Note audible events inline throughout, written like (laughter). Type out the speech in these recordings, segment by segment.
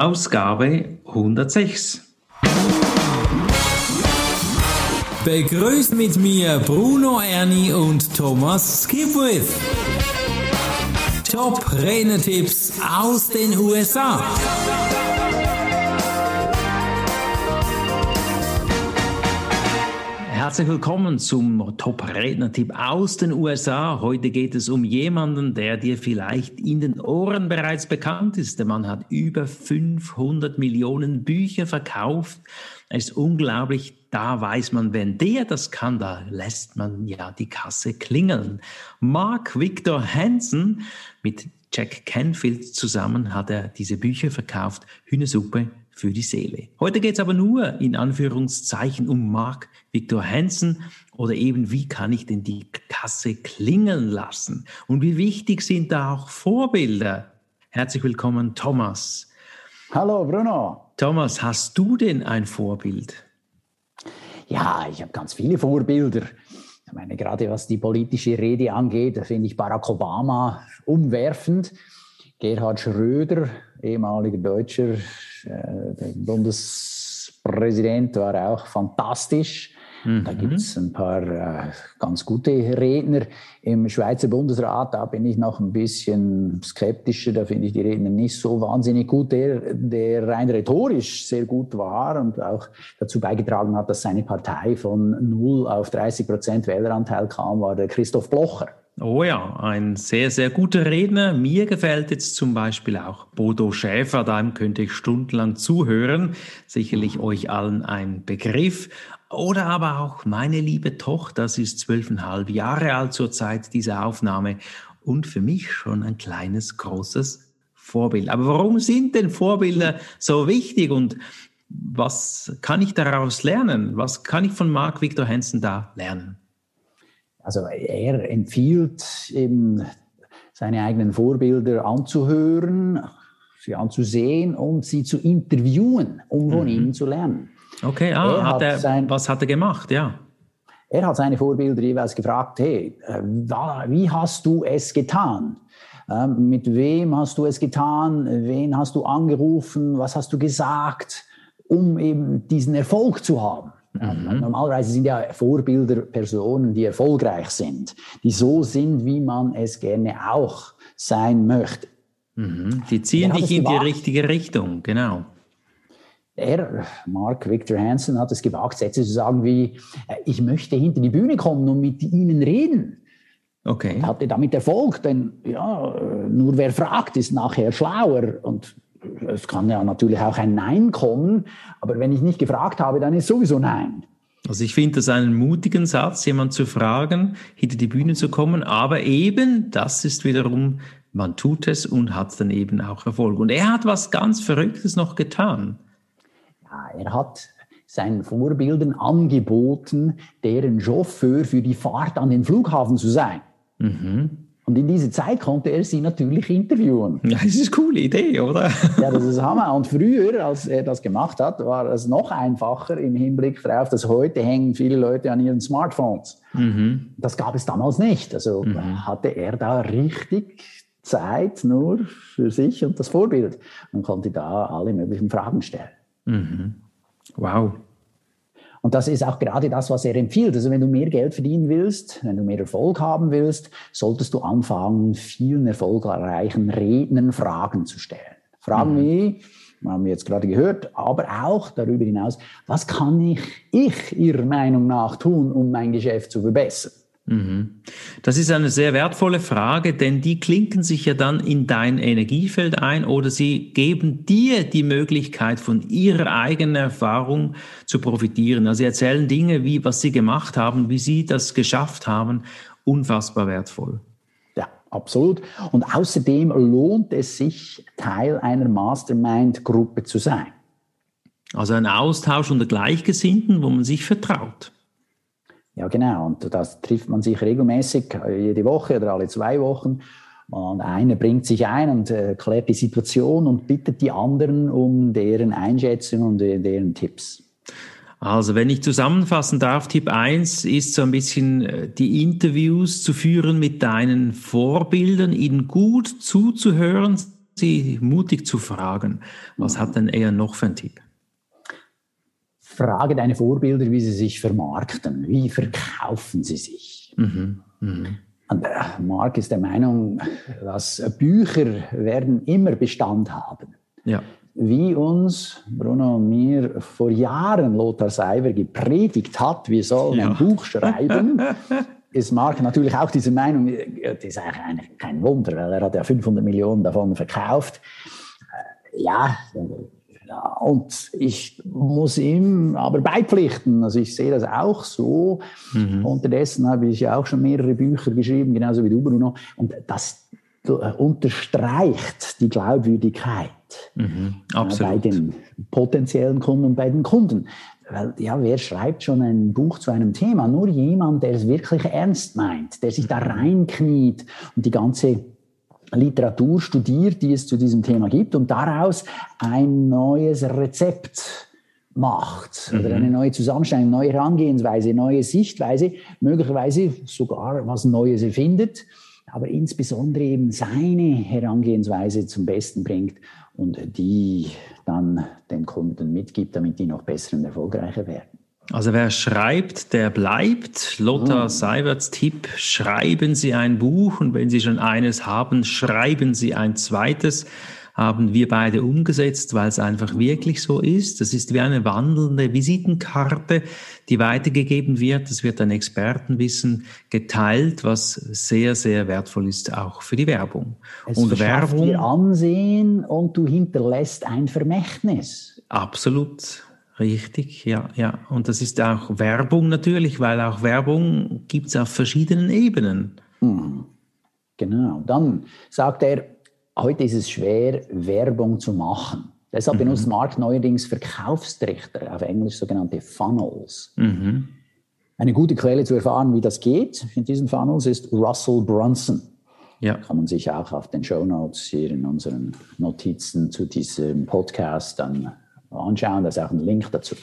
Ausgabe 106. Begrüßt mit mir Bruno Ernie und Thomas Skipwith. Top Renetipps aus den USA. Herzlich willkommen zum Top-Redner-Tipp aus den USA. Heute geht es um jemanden, der dir vielleicht in den Ohren bereits bekannt ist. Der Mann hat über 500 Millionen Bücher verkauft. Er ist unglaublich. Da weiß man, wenn der das kann, da lässt man ja die Kasse klingeln. Mark Victor Hansen mit Jack Canfield zusammen hat er diese Bücher verkauft. Hühnersuppe für die Seele. Heute geht es aber nur in Anführungszeichen um Mark Victor Hansen oder eben wie kann ich denn die Kasse klingeln lassen und wie wichtig sind da auch Vorbilder. Herzlich willkommen, Thomas. Hallo, Bruno. Thomas, hast du denn ein Vorbild? Ja, ich habe ganz viele Vorbilder. Ich meine, gerade was die politische Rede angeht, da finde ich Barack Obama umwerfend. Gerhard Schröder, ehemaliger Deutscher äh, Bundespräsident, war auch fantastisch. Mhm. Da gibt es ein paar äh, ganz gute Redner. Im Schweizer Bundesrat, da bin ich noch ein bisschen skeptischer, da finde ich die Redner nicht so wahnsinnig gut. Der, der rein rhetorisch sehr gut war und auch dazu beigetragen hat, dass seine Partei von 0 auf 30 Prozent Wähleranteil kam, war der Christoph Blocher. Oh ja, ein sehr, sehr guter Redner. Mir gefällt jetzt zum Beispiel auch Bodo Schäfer, da könnte ich stundenlang zuhören. Sicherlich euch allen ein Begriff. Oder aber auch meine liebe Tochter, sie ist zwölfeinhalb Jahre alt zur Zeit dieser Aufnahme und für mich schon ein kleines, großes Vorbild. Aber warum sind denn Vorbilder so wichtig und was kann ich daraus lernen? Was kann ich von Mark Victor Hansen da lernen? Also er empfiehlt eben seine eigenen Vorbilder anzuhören, sie anzusehen und sie zu interviewen, um von mhm. ihnen zu lernen. Okay, ah, er hat er, sein, was hat er gemacht? Ja. Er hat seine Vorbilder jeweils gefragt, hey, äh, wie hast du es getan? Ähm, mit wem hast du es getan? Wen hast du angerufen? Was hast du gesagt, um eben diesen Erfolg zu haben? Mhm. Normalerweise sind ja Vorbilder Personen, die erfolgreich sind, die so sind, wie man es gerne auch sein möchte. Mhm. Die ziehen dich in gewagt. die richtige Richtung, genau. Er, Mark Victor Hansen, hat es gewagt, Sätze zu sagen wie, äh, ich möchte hinter die Bühne kommen und mit Ihnen reden. Okay. Er hatte damit Erfolg, denn ja, nur wer fragt, ist nachher schlauer. Und es kann ja natürlich auch ein Nein kommen, aber wenn ich nicht gefragt habe, dann ist sowieso Nein. Also ich finde das einen mutigen Satz, jemand zu fragen, hinter die Bühne zu kommen, aber eben, das ist wiederum, man tut es und hat dann eben auch Erfolg. Und er hat was ganz Verrücktes noch getan. Ja, er hat seinen Vorbildern angeboten, deren Chauffeur für die Fahrt an den Flughafen zu sein. Mhm. Und in dieser Zeit konnte er sie natürlich interviewen. Ja, das ist eine coole Idee, oder? ja, das ist Hammer. Und früher, als er das gemacht hat, war es noch einfacher im Hinblick darauf, dass heute hängen viele Leute an ihren Smartphones. Mhm. Das gab es damals nicht. Also mhm. hatte er da richtig Zeit nur für sich und das Vorbild und konnte da alle möglichen Fragen stellen. Mhm. Wow. Und das ist auch gerade das, was er empfiehlt. Also wenn du mehr Geld verdienen willst, wenn du mehr Erfolg haben willst, solltest du anfangen, vielen erfolgreichen Rednern Fragen zu stellen. Fragen mhm. wie, haben wir jetzt gerade gehört, aber auch darüber hinaus, was kann ich, ich Ihrer Meinung nach tun, um mein Geschäft zu verbessern? Mhm. Das ist eine sehr wertvolle Frage, denn die klinken sich ja dann in dein Energiefeld ein oder sie geben dir die Möglichkeit, von ihrer eigenen Erfahrung zu profitieren. Also sie erzählen Dinge, wie was sie gemacht haben, wie sie das geschafft haben, unfassbar wertvoll. Ja, absolut. Und außerdem lohnt es sich, Teil einer Mastermind-Gruppe zu sein. Also ein Austausch unter Gleichgesinnten, wo man sich vertraut. Ja, genau. Und das trifft man sich regelmäßig, äh, jede Woche oder alle zwei Wochen. Und einer bringt sich ein und äh, klärt die Situation und bittet die anderen um deren Einschätzung und äh, deren Tipps. Also, wenn ich zusammenfassen darf, Tipp 1 ist so ein bisschen äh, die Interviews zu führen mit deinen Vorbildern, ihnen gut zuzuhören, Sie mutig zu fragen. Was hat denn er noch für einen Tipp? Frage deine Vorbilder, wie sie sich vermarkten. Wie verkaufen sie sich? Mhm. Mhm. Und äh, Mark ist der Meinung, dass Bücher werden immer Bestand haben. Ja. Wie uns, Bruno und mir, vor Jahren Lothar Seiber gepredigt hat, wir sollen ja. ein Buch schreiben, (laughs) ist Mark natürlich auch diese Meinung, das ist eigentlich kein Wunder, weil er hat ja 500 Millionen davon verkauft. Äh, ja, und ich muss ihm aber beipflichten. Also ich sehe das auch so. Mhm. Unterdessen habe ich ja auch schon mehrere Bücher geschrieben, genauso wie du, Bruno. Und das äh, unterstreicht die Glaubwürdigkeit mhm. bei den potenziellen Kunden und bei den Kunden. Weil, ja, wer schreibt schon ein Buch zu einem Thema? Nur jemand, der es wirklich ernst meint, der sich da mhm. reinkniet und die ganze Literatur studiert, die es zu diesem Thema gibt und daraus ein neues Rezept macht oder mhm. eine neue Zusammenstellung, neue Herangehensweise, neue Sichtweise, möglicherweise sogar was Neues erfindet, aber insbesondere eben seine Herangehensweise zum Besten bringt und die dann den Kunden mitgibt, damit die noch besser und erfolgreicher werden. Also wer schreibt, der bleibt. Lothar oh. Seiberts Tipp, schreiben Sie ein Buch und wenn Sie schon eines haben, schreiben Sie ein zweites. Haben wir beide umgesetzt, weil es einfach wirklich so ist. Das ist wie eine wandelnde Visitenkarte, die weitergegeben wird. Es wird ein Expertenwissen geteilt, was sehr, sehr wertvoll ist, auch für die Werbung. Es und Werbung. Dir Ansehen und du hinterlässt ein Vermächtnis. Absolut. Richtig, ja, ja. Und das ist auch Werbung natürlich, weil auch Werbung gibt es auf verschiedenen Ebenen. Hm. Genau. Dann sagt er, heute ist es schwer, Werbung zu machen. Deshalb mhm. benutzt Mark neuerdings Verkaufstrichter, auf Englisch sogenannte Funnels. Mhm. Eine gute Quelle zu erfahren, wie das geht in diesen Funnels ist Russell Brunson. Ja. Kann man sich auch auf den Show Notes hier in unseren Notizen zu diesem Podcast dann anschauen. Da ist auch ein Link dazu.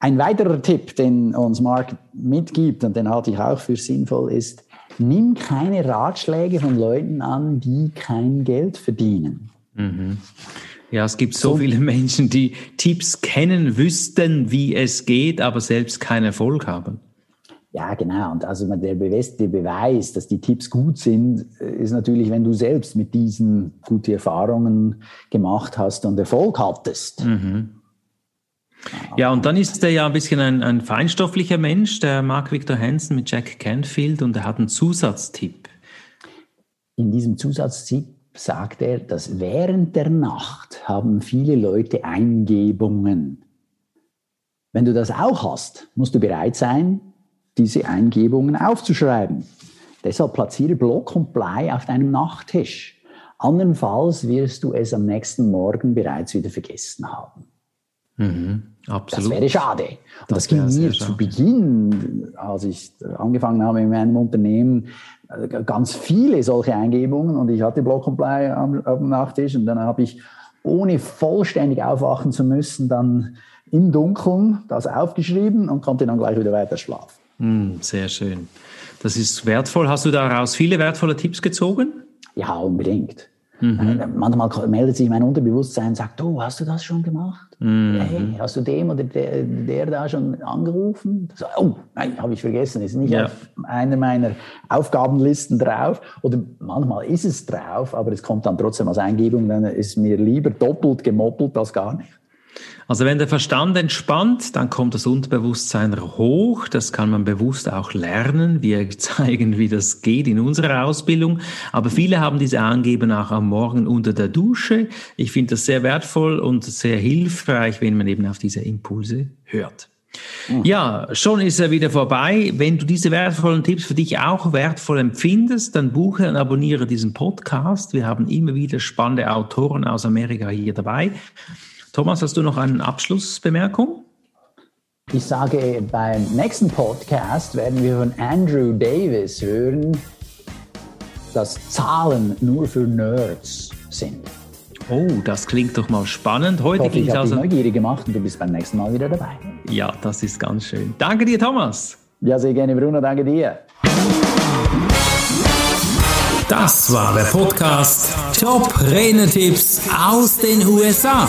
Ein weiterer Tipp, den uns Mark mitgibt und den halte ich auch für sinnvoll, ist, nimm keine Ratschläge von Leuten an, die kein Geld verdienen. Mhm. Ja, es gibt so, so viele Menschen, die Tipps kennen, wüssten, wie es geht, aber selbst keinen Erfolg haben. Ja, genau. Und also der beste Beweis, dass die Tipps gut sind, ist natürlich, wenn du selbst mit diesen guten Erfahrungen gemacht hast und Erfolg hattest. Mhm. Ja, und dann ist er ja ein bisschen ein, ein feinstofflicher Mensch, der Mark Victor Hansen mit Jack Canfield, und er hat einen Zusatztipp. In diesem Zusatztipp sagt er, dass während der Nacht haben viele Leute Eingebungen. Wenn du das auch hast, musst du bereit sein, diese Eingebungen aufzuschreiben. Deshalb platziere Block und Blei auf deinem Nachttisch. Andernfalls wirst du es am nächsten Morgen bereits wieder vergessen haben. Mhm, absolut. Das wäre schade. Und das, das ging mir zu Beginn, als ich angefangen habe in meinem Unternehmen, äh, ganz viele solche Eingebungen und ich hatte Block und Blei am, am Nachttisch und dann habe ich, ohne vollständig aufwachen zu müssen, dann im Dunkeln das aufgeschrieben und konnte dann gleich wieder weiter schlafen. Hm, sehr schön. Das ist wertvoll. Hast du daraus viele wertvolle Tipps gezogen? Ja, unbedingt. Mhm. Äh, manchmal meldet sich mein Unterbewusstsein und sagt, oh, hast du das schon gemacht? Mhm. Hey, hast du dem oder der, der da schon angerufen? So, oh, nein, habe ich vergessen, ist nicht ja. auf einer meiner Aufgabenlisten drauf. Oder manchmal ist es drauf, aber es kommt dann trotzdem als Eingebung, dann ist mir lieber doppelt gemoppelt als gar nicht. Also wenn der Verstand entspannt, dann kommt das Unterbewusstsein hoch. Das kann man bewusst auch lernen. Wir (laughs) zeigen, wie das geht in unserer Ausbildung. Aber viele haben diese Angeben auch am Morgen unter der Dusche. Ich finde das sehr wertvoll und sehr hilfreich, wenn man eben auf diese Impulse hört. Mhm. Ja, schon ist er wieder vorbei. Wenn du diese wertvollen Tipps für dich auch wertvoll empfindest, dann buche und abonniere diesen Podcast. Wir haben immer wieder spannende Autoren aus Amerika hier dabei. Thomas, hast du noch eine Abschlussbemerkung? Ich sage, beim nächsten Podcast werden wir von Andrew Davis hören, dass Zahlen nur für Nerds sind. Oh, das klingt doch mal spannend. Heute es also. Ich neugierig gemacht und du bist beim nächsten Mal wieder dabei. Ja, das ist ganz schön. Danke dir, Thomas. Ja, sehr gerne, Bruno. Danke dir. Das war der Podcast Top Renetipps aus den USA.